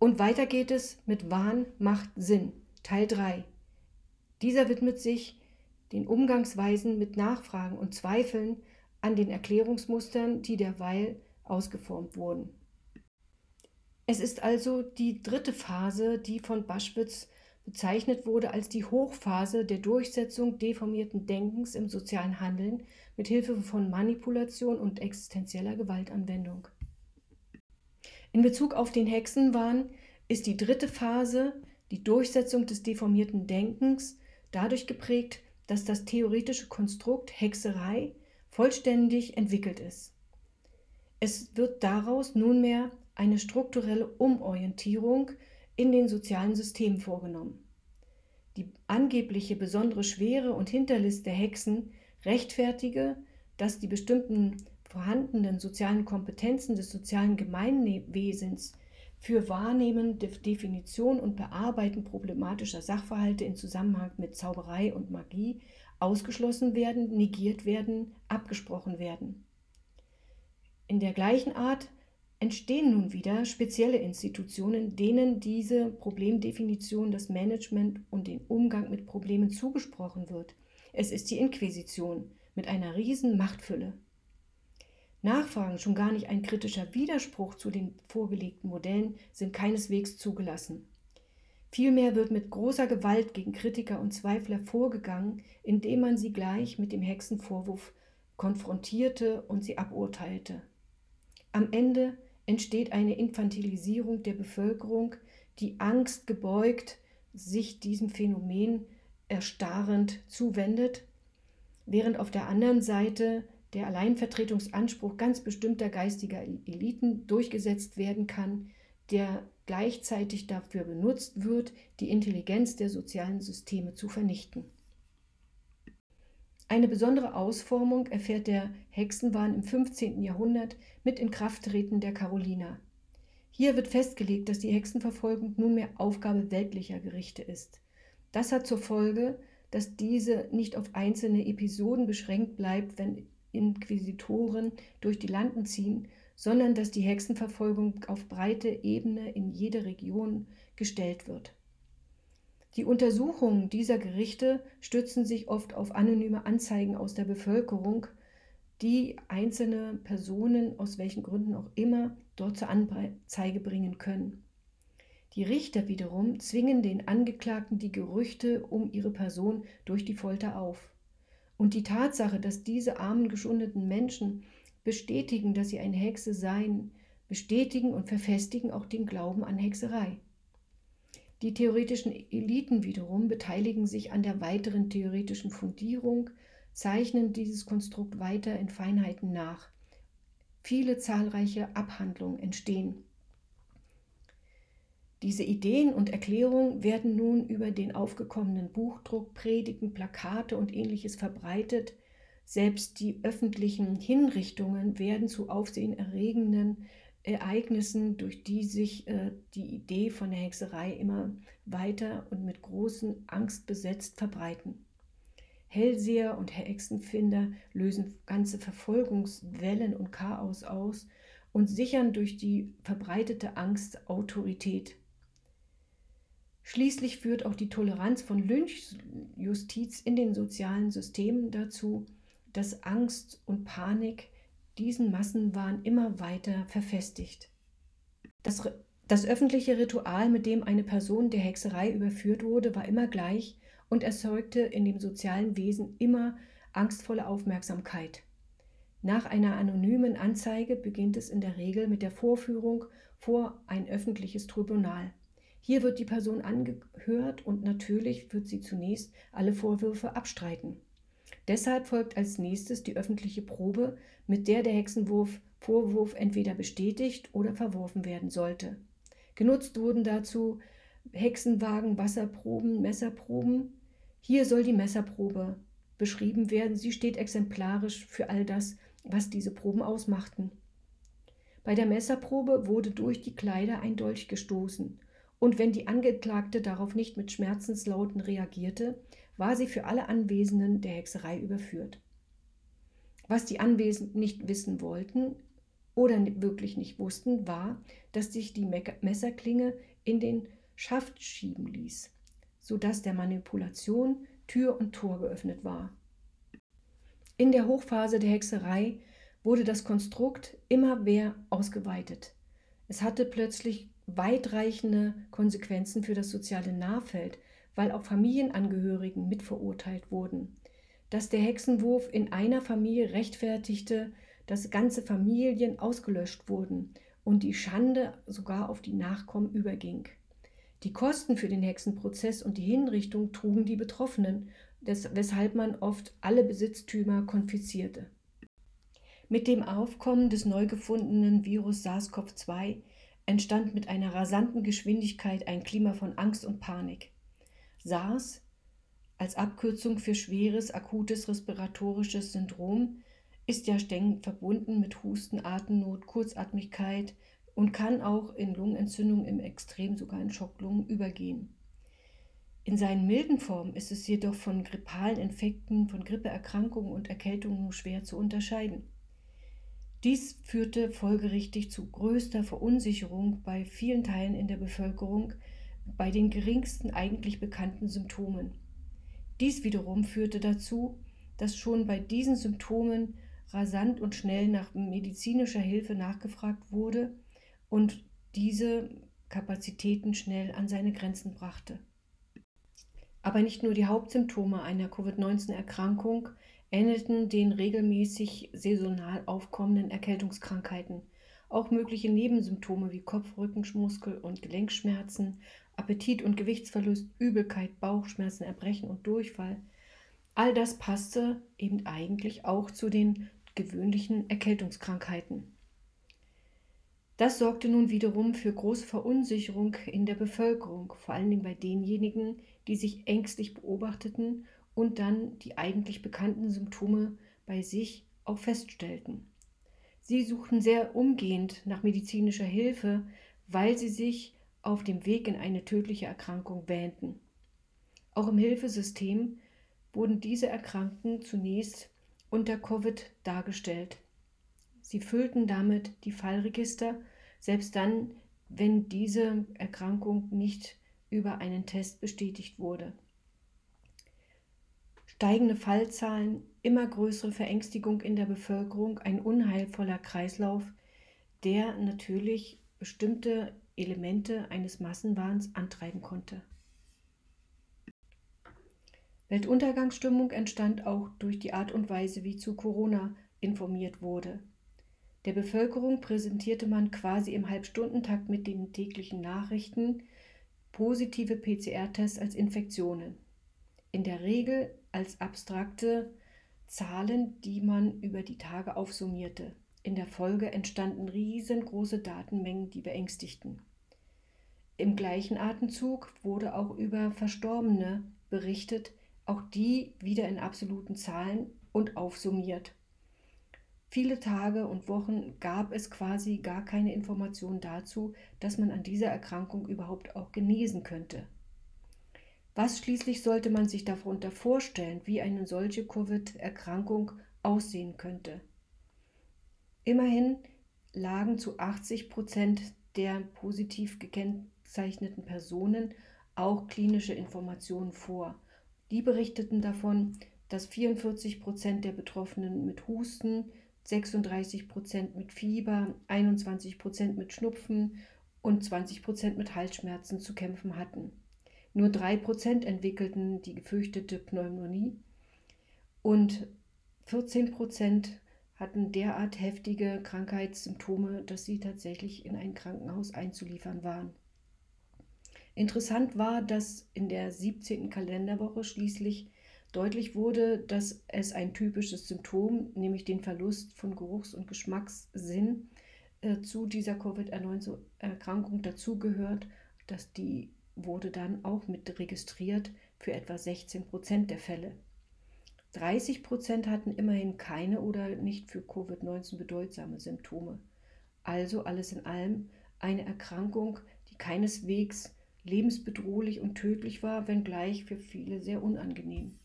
Und weiter geht es mit Wahn macht Sinn, Teil 3. Dieser widmet sich den Umgangsweisen mit Nachfragen und Zweifeln an den Erklärungsmustern, die derweil ausgeformt wurden. Es ist also die dritte Phase, die von Baschwitz bezeichnet wurde als die Hochphase der Durchsetzung deformierten Denkens im sozialen Handeln mit Hilfe von Manipulation und existenzieller Gewaltanwendung. In Bezug auf den Hexenwahn ist die dritte Phase, die Durchsetzung des deformierten Denkens, dadurch geprägt, dass das theoretische Konstrukt Hexerei vollständig entwickelt ist. Es wird daraus nunmehr eine strukturelle Umorientierung in den sozialen Systemen vorgenommen. Die angebliche besondere Schwere und Hinterlist der Hexen rechtfertige, dass die bestimmten vorhandenen sozialen Kompetenzen des sozialen Gemeinwesens für Wahrnehmen, Definition und Bearbeiten problematischer Sachverhalte in Zusammenhang mit Zauberei und Magie ausgeschlossen werden, negiert werden, abgesprochen werden. In der gleichen Art entstehen nun wieder spezielle Institutionen, denen diese Problemdefinition, das Management und den Umgang mit Problemen zugesprochen wird. Es ist die Inquisition mit einer riesen Machtfülle. Nachfragen, schon gar nicht ein kritischer Widerspruch zu den vorgelegten Modellen, sind keineswegs zugelassen. Vielmehr wird mit großer Gewalt gegen Kritiker und Zweifler vorgegangen, indem man sie gleich mit dem Hexenvorwurf konfrontierte und sie aburteilte. Am Ende entsteht eine Infantilisierung der Bevölkerung, die Angst gebeugt sich diesem Phänomen erstarrend zuwendet, während auf der anderen Seite der Alleinvertretungsanspruch ganz bestimmter geistiger Eliten durchgesetzt werden kann, der gleichzeitig dafür benutzt wird, die Intelligenz der sozialen Systeme zu vernichten. Eine besondere Ausformung erfährt der Hexenwahn im 15. Jahrhundert mit Inkrafttreten der Karoliner. Hier wird festgelegt, dass die Hexenverfolgung nunmehr Aufgabe weltlicher Gerichte ist. Das hat zur Folge, dass diese nicht auf einzelne Episoden beschränkt bleibt, wenn Inquisitoren durch die Landen ziehen, sondern dass die Hexenverfolgung auf breite Ebene in jede Region gestellt wird. Die Untersuchungen dieser Gerichte stützen sich oft auf anonyme Anzeigen aus der Bevölkerung, die einzelne Personen aus welchen Gründen auch immer dort zur Anzeige bringen können. Die Richter wiederum zwingen den Angeklagten die Gerüchte um ihre Person durch die Folter auf. Und die Tatsache, dass diese armen, geschundeten Menschen bestätigen, dass sie eine Hexe seien, bestätigen und verfestigen auch den Glauben an Hexerei. Die theoretischen Eliten wiederum beteiligen sich an der weiteren theoretischen Fundierung, zeichnen dieses Konstrukt weiter in Feinheiten nach. Viele zahlreiche Abhandlungen entstehen. Diese Ideen und Erklärungen werden nun über den aufgekommenen Buchdruck, Predigen, Plakate und ähnliches verbreitet. Selbst die öffentlichen Hinrichtungen werden zu aufsehenerregenden Ereignissen, durch die sich äh, die Idee von der Hexerei immer weiter und mit großen Angst besetzt verbreiten. Hellseher und Hexenfinder lösen ganze Verfolgungswellen und Chaos aus und sichern durch die verbreitete Angst Autorität. Schließlich führt auch die Toleranz von Lynchjustiz in den sozialen Systemen dazu, dass Angst und Panik diesen Massenwahn immer weiter verfestigt. Das, das öffentliche Ritual, mit dem eine Person der Hexerei überführt wurde, war immer gleich und erzeugte in dem sozialen Wesen immer angstvolle Aufmerksamkeit. Nach einer anonymen Anzeige beginnt es in der Regel mit der Vorführung vor ein öffentliches Tribunal. Hier wird die Person angehört und natürlich wird sie zunächst alle Vorwürfe abstreiten. Deshalb folgt als nächstes die öffentliche Probe, mit der der Hexenwurf Vorwurf entweder bestätigt oder verworfen werden sollte. Genutzt wurden dazu Hexenwagen, Wasserproben, Messerproben. Hier soll die Messerprobe beschrieben werden. Sie steht exemplarisch für all das, was diese Proben ausmachten. Bei der Messerprobe wurde durch die Kleider ein Dolch gestoßen und wenn die Angeklagte darauf nicht mit Schmerzenslauten reagierte, war sie für alle Anwesenden der Hexerei überführt. Was die Anwesenden nicht wissen wollten, oder wirklich nicht wussten, war, dass sich die Messerklinge in den Schaft schieben ließ, sodass der Manipulation Tür und Tor geöffnet war. In der Hochphase der Hexerei wurde das Konstrukt immer mehr ausgeweitet. Es hatte plötzlich weitreichende Konsequenzen für das soziale Nahfeld, weil auch Familienangehörigen mitverurteilt wurden. Dass der Hexenwurf in einer Familie rechtfertigte, dass ganze Familien ausgelöscht wurden und die Schande sogar auf die Nachkommen überging. Die Kosten für den Hexenprozess und die Hinrichtung trugen die Betroffenen, weshalb man oft alle Besitztümer konfiszierte. Mit dem Aufkommen des neu gefundenen Virus SARS-CoV-2 entstand mit einer rasanten Geschwindigkeit ein Klima von Angst und Panik. SARS als Abkürzung für schweres akutes respiratorisches Syndrom ist ja streng verbunden mit Husten, Atemnot, Kurzatmigkeit und kann auch in Lungenentzündung im Extrem sogar in Schocklungen übergehen. In seinen milden Formen ist es jedoch von grippalen Infekten, von Grippeerkrankungen und Erkältungen nur schwer zu unterscheiden. Dies führte folgerichtig zu größter Verunsicherung bei vielen Teilen in der Bevölkerung bei den geringsten eigentlich bekannten Symptomen. Dies wiederum führte dazu, dass schon bei diesen Symptomen rasant und schnell nach medizinischer Hilfe nachgefragt wurde und diese Kapazitäten schnell an seine Grenzen brachte. Aber nicht nur die Hauptsymptome einer Covid-19-Erkrankung ähnelten den regelmäßig saisonal aufkommenden Erkältungskrankheiten. Auch mögliche Nebensymptome wie Kopf-, Rückenmuskel- und Gelenkschmerzen, Appetit- und Gewichtsverlust, Übelkeit, Bauchschmerzen, Erbrechen und Durchfall, all das passte eben eigentlich auch zu den gewöhnlichen Erkältungskrankheiten. Das sorgte nun wiederum für große Verunsicherung in der Bevölkerung, vor allen Dingen bei denjenigen, die sich ängstlich beobachteten und dann die eigentlich bekannten Symptome bei sich auch feststellten. Sie suchten sehr umgehend nach medizinischer Hilfe, weil sie sich auf dem Weg in eine tödliche Erkrankung wähnten. Auch im Hilfesystem wurden diese Erkrankten zunächst unter Covid dargestellt. Sie füllten damit die Fallregister, selbst dann, wenn diese Erkrankung nicht über einen Test bestätigt wurde steigende Fallzahlen, immer größere Verängstigung in der Bevölkerung, ein unheilvoller Kreislauf, der natürlich bestimmte Elemente eines Massenwahns antreiben konnte. Weltuntergangsstimmung entstand auch durch die Art und Weise, wie zu Corona informiert wurde. Der Bevölkerung präsentierte man quasi im Halbstundentakt mit den täglichen Nachrichten positive PCR-Tests als Infektionen. In der Regel als abstrakte Zahlen, die man über die Tage aufsummierte. In der Folge entstanden riesengroße Datenmengen, die beängstigten. Im gleichen Atemzug wurde auch über Verstorbene berichtet, auch die wieder in absoluten Zahlen und aufsummiert. Viele Tage und Wochen gab es quasi gar keine Information dazu, dass man an dieser Erkrankung überhaupt auch genesen könnte. Was schließlich sollte man sich darunter vorstellen, wie eine solche Covid-Erkrankung aussehen könnte? Immerhin lagen zu 80 Prozent der positiv gekennzeichneten Personen auch klinische Informationen vor. Die berichteten davon, dass 44 Prozent der Betroffenen mit Husten, 36 Prozent mit Fieber, 21 Prozent mit Schnupfen und 20 Prozent mit Halsschmerzen zu kämpfen hatten. Nur 3% entwickelten die gefürchtete Pneumonie und 14% hatten derart heftige Krankheitssymptome, dass sie tatsächlich in ein Krankenhaus einzuliefern waren. Interessant war, dass in der 17. Kalenderwoche schließlich deutlich wurde, dass es ein typisches Symptom, nämlich den Verlust von Geruchs- und Geschmackssinn, äh, zu dieser Covid-19-Erkrankung dazugehört, dass die wurde dann auch mit registriert für etwa 16 Prozent der Fälle. 30 Prozent hatten immerhin keine oder nicht für Covid-19 bedeutsame Symptome. Also alles in allem eine Erkrankung, die keineswegs lebensbedrohlich und tödlich war, wenngleich für viele sehr unangenehm.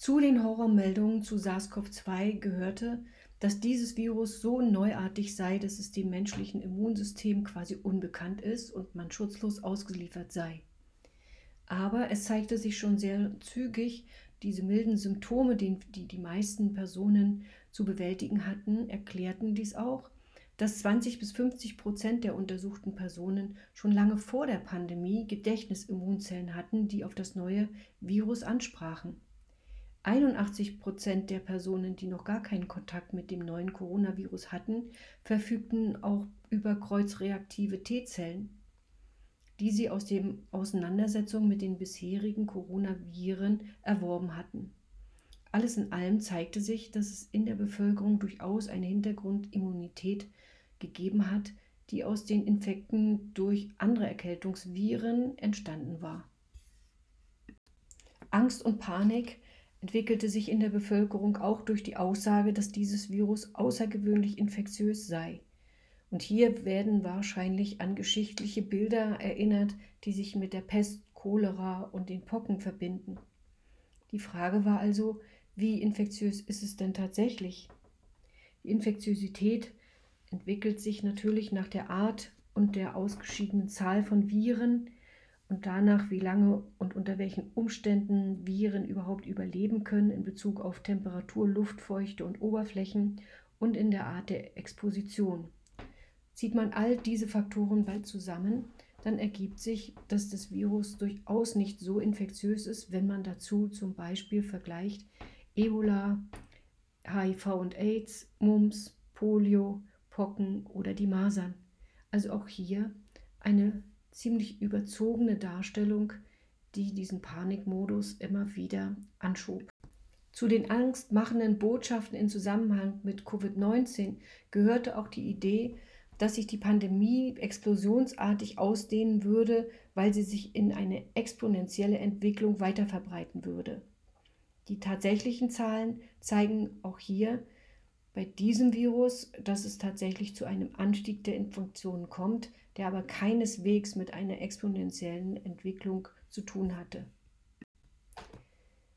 Zu den Horrormeldungen zu SARS-CoV-2 gehörte, dass dieses Virus so neuartig sei, dass es dem menschlichen Immunsystem quasi unbekannt ist und man schutzlos ausgeliefert sei. Aber es zeigte sich schon sehr zügig, diese milden Symptome, die die, meisten Personen zu bewältigen hatten, erklärten dies auch, dass 20 bis 50 Prozent der untersuchten Personen schon lange vor der Pandemie Gedächtnisimmunzellen hatten, die auf das neue Virus ansprachen. 81 Prozent der Personen, die noch gar keinen Kontakt mit dem neuen Coronavirus hatten, verfügten auch über kreuzreaktive T-Zellen, die sie aus den Auseinandersetzungen mit den bisherigen Coronaviren erworben hatten. Alles in allem zeigte sich, dass es in der Bevölkerung durchaus eine Hintergrundimmunität gegeben hat, die aus den Infekten durch andere Erkältungsviren entstanden war. Angst und Panik entwickelte sich in der Bevölkerung auch durch die Aussage, dass dieses Virus außergewöhnlich infektiös sei. Und hier werden wahrscheinlich an geschichtliche Bilder erinnert, die sich mit der Pest, Cholera und den Pocken verbinden. Die Frage war also, wie infektiös ist es denn tatsächlich? Die Infektiosität entwickelt sich natürlich nach der Art und der ausgeschiedenen Zahl von Viren und danach, wie lange und unter welchen Umständen Viren überhaupt überleben können in Bezug auf Temperatur, Luftfeuchte und Oberflächen und in der Art der Exposition. Zieht man all diese Faktoren bald zusammen, dann ergibt sich, dass das Virus durchaus nicht so infektiös ist, wenn man dazu zum Beispiel vergleicht Ebola, HIV und AIDS, Mumps, Polio, Pocken oder die Masern. Also auch hier eine ziemlich überzogene Darstellung, die diesen Panikmodus immer wieder anschob. Zu den angstmachenden Botschaften in Zusammenhang mit Covid-19 gehörte auch die Idee, dass sich die Pandemie explosionsartig ausdehnen würde, weil sie sich in eine exponentielle Entwicklung weiter verbreiten würde. Die tatsächlichen Zahlen zeigen auch hier bei diesem Virus, dass es tatsächlich zu einem Anstieg der Infektionen kommt, der aber keineswegs mit einer exponentiellen Entwicklung zu tun hatte.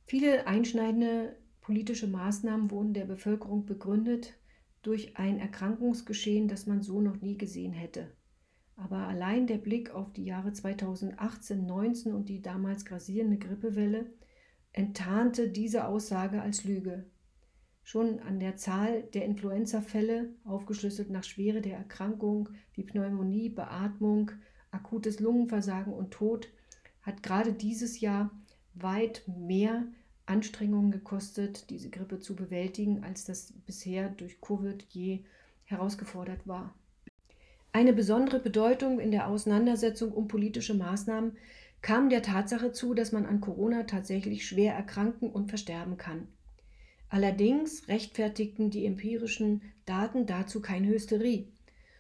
Viele einschneidende politische Maßnahmen wurden der Bevölkerung begründet durch ein Erkrankungsgeschehen, das man so noch nie gesehen hätte. Aber allein der Blick auf die Jahre 2018, 19 und die damals grassierende Grippewelle enttarnte diese Aussage als Lüge. Schon an der Zahl der Influenza-Fälle, aufgeschlüsselt nach Schwere der Erkrankung wie Pneumonie, Beatmung, akutes Lungenversagen und Tod, hat gerade dieses Jahr weit mehr Anstrengungen gekostet, diese Grippe zu bewältigen, als das bisher durch Covid je herausgefordert war. Eine besondere Bedeutung in der Auseinandersetzung um politische Maßnahmen kam der Tatsache zu, dass man an Corona tatsächlich schwer erkranken und versterben kann. Allerdings rechtfertigten die empirischen Daten dazu keine Hysterie.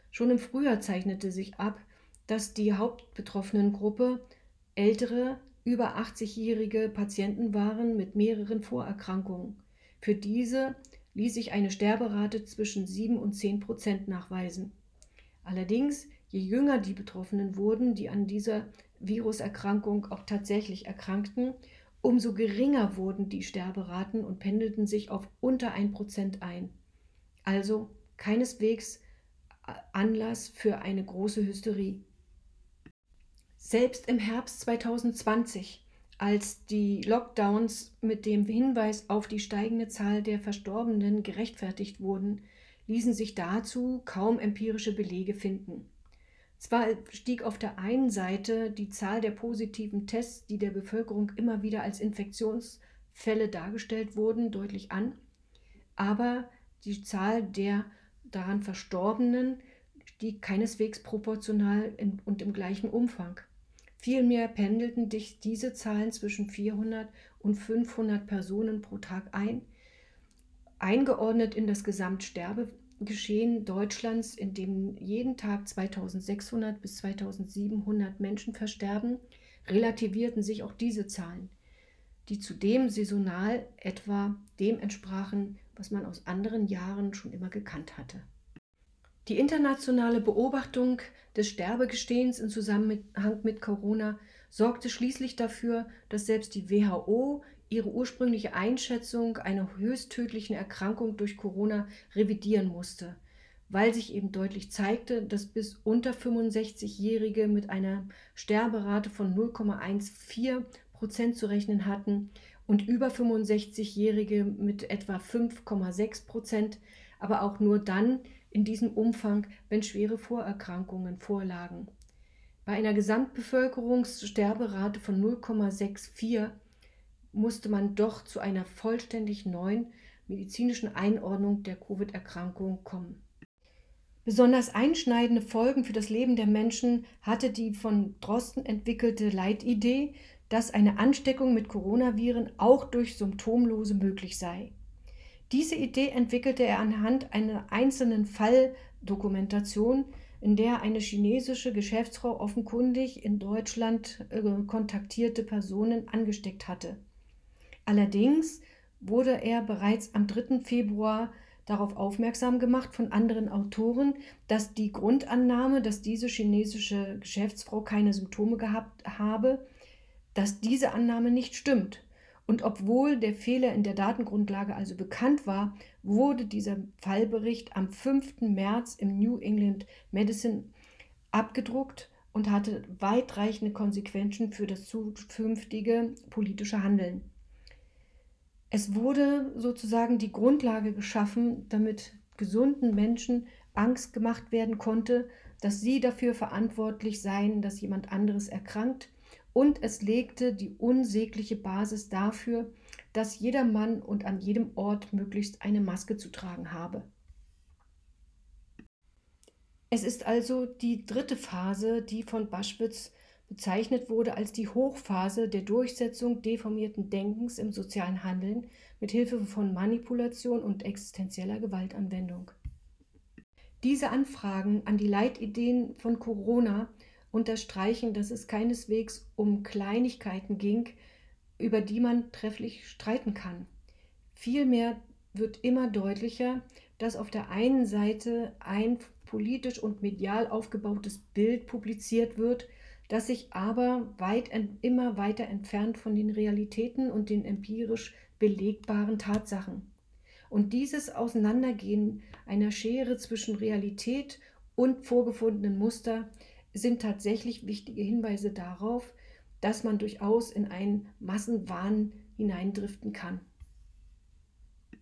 Schon im Frühjahr zeichnete sich ab, dass die hauptbetroffenen Gruppe ältere, über 80-jährige Patienten waren mit mehreren Vorerkrankungen. Für diese ließ sich eine Sterberate zwischen 7 und 10 Prozent nachweisen. Allerdings, je jünger die Betroffenen wurden, die an dieser Viruserkrankung auch tatsächlich erkrankten, umso geringer wurden die Sterberaten und pendelten sich auf unter 1% ein. Also keineswegs Anlass für eine große Hysterie. Selbst im Herbst 2020, als die Lockdowns mit dem Hinweis auf die steigende Zahl der Verstorbenen gerechtfertigt wurden, ließen sich dazu kaum empirische Belege finden. Zwar stieg auf der einen Seite die Zahl der positiven Tests, die der Bevölkerung immer wieder als Infektionsfälle dargestellt wurden, deutlich an, aber die Zahl der daran Verstorbenen stieg keineswegs proportional und im gleichen Umfang. Vielmehr pendelten diese Zahlen zwischen 400 und 500 Personen pro Tag ein, eingeordnet in das Gesamtsterbe Geschehen Deutschlands, in dem jeden Tag 2600 bis 2700 Menschen versterben, relativierten sich auch diese Zahlen, die zudem saisonal etwa dem entsprachen, was man aus anderen Jahren schon immer gekannt hatte. Die internationale Beobachtung des Sterbegestehens im Zusammenhang mit Corona sorgte schließlich dafür, dass selbst die WHO ihre ursprüngliche Einschätzung einer höchst tödlichen Erkrankung durch Corona revidieren musste, weil sich eben deutlich zeigte, dass bis unter 65-Jährige mit einer Sterberate von 0,14 Prozent zu rechnen hatten und über 65-Jährige mit etwa 5,6 Prozent, aber auch nur dann in diesem Umfang, wenn schwere Vorerkrankungen vorlagen. Bei einer Gesamtbevölkerungssterberate von 0,64 musste man doch zu einer vollständig neuen medizinischen Einordnung der Covid-Erkrankung kommen. Besonders einschneidende Folgen für das Leben der Menschen hatte die von Drosten entwickelte Leitidee, dass eine Ansteckung mit Coronaviren auch durch Symptomlose möglich sei. Diese Idee entwickelte er anhand einer einzelnen Falldokumentation, in der eine chinesische Geschäftsfrau offenkundig in Deutschland äh, kontaktierte Personen angesteckt hatte. Allerdings wurde er bereits am 3. Februar darauf aufmerksam gemacht von anderen Autoren, dass die Grundannahme, dass diese chinesische Geschäftsfrau keine Symptome gehabt habe, dass diese Annahme nicht stimmt. Und obwohl der Fehler in der Datengrundlage also bekannt war, wurde dieser Fallbericht am 5. März im New England Medicine abgedruckt und hatte weitreichende Konsequenzen für das zukünftige politische Handeln. Es wurde sozusagen die Grundlage geschaffen, damit gesunden Menschen Angst gemacht werden konnte, dass sie dafür verantwortlich seien, dass jemand anderes erkrankt. Und es legte die unsägliche Basis dafür, dass jeder Mann und an jedem Ort möglichst eine Maske zu tragen habe. Es ist also die dritte Phase, die von Baschwitz bezeichnet wurde als die Hochphase der Durchsetzung deformierten Denkens im sozialen Handeln mit Hilfe von Manipulation und existenzieller Gewaltanwendung. Diese Anfragen an die Leitideen von Corona unterstreichen, dass es keineswegs um Kleinigkeiten ging, über die man trefflich streiten kann. Vielmehr wird immer deutlicher, dass auf der einen Seite ein politisch und medial aufgebautes Bild publiziert wird, das sich aber weit, immer weiter entfernt von den Realitäten und den empirisch belegbaren Tatsachen. Und dieses Auseinandergehen einer Schere zwischen Realität und vorgefundenen Muster sind tatsächlich wichtige Hinweise darauf, dass man durchaus in einen Massenwahn hineindriften kann.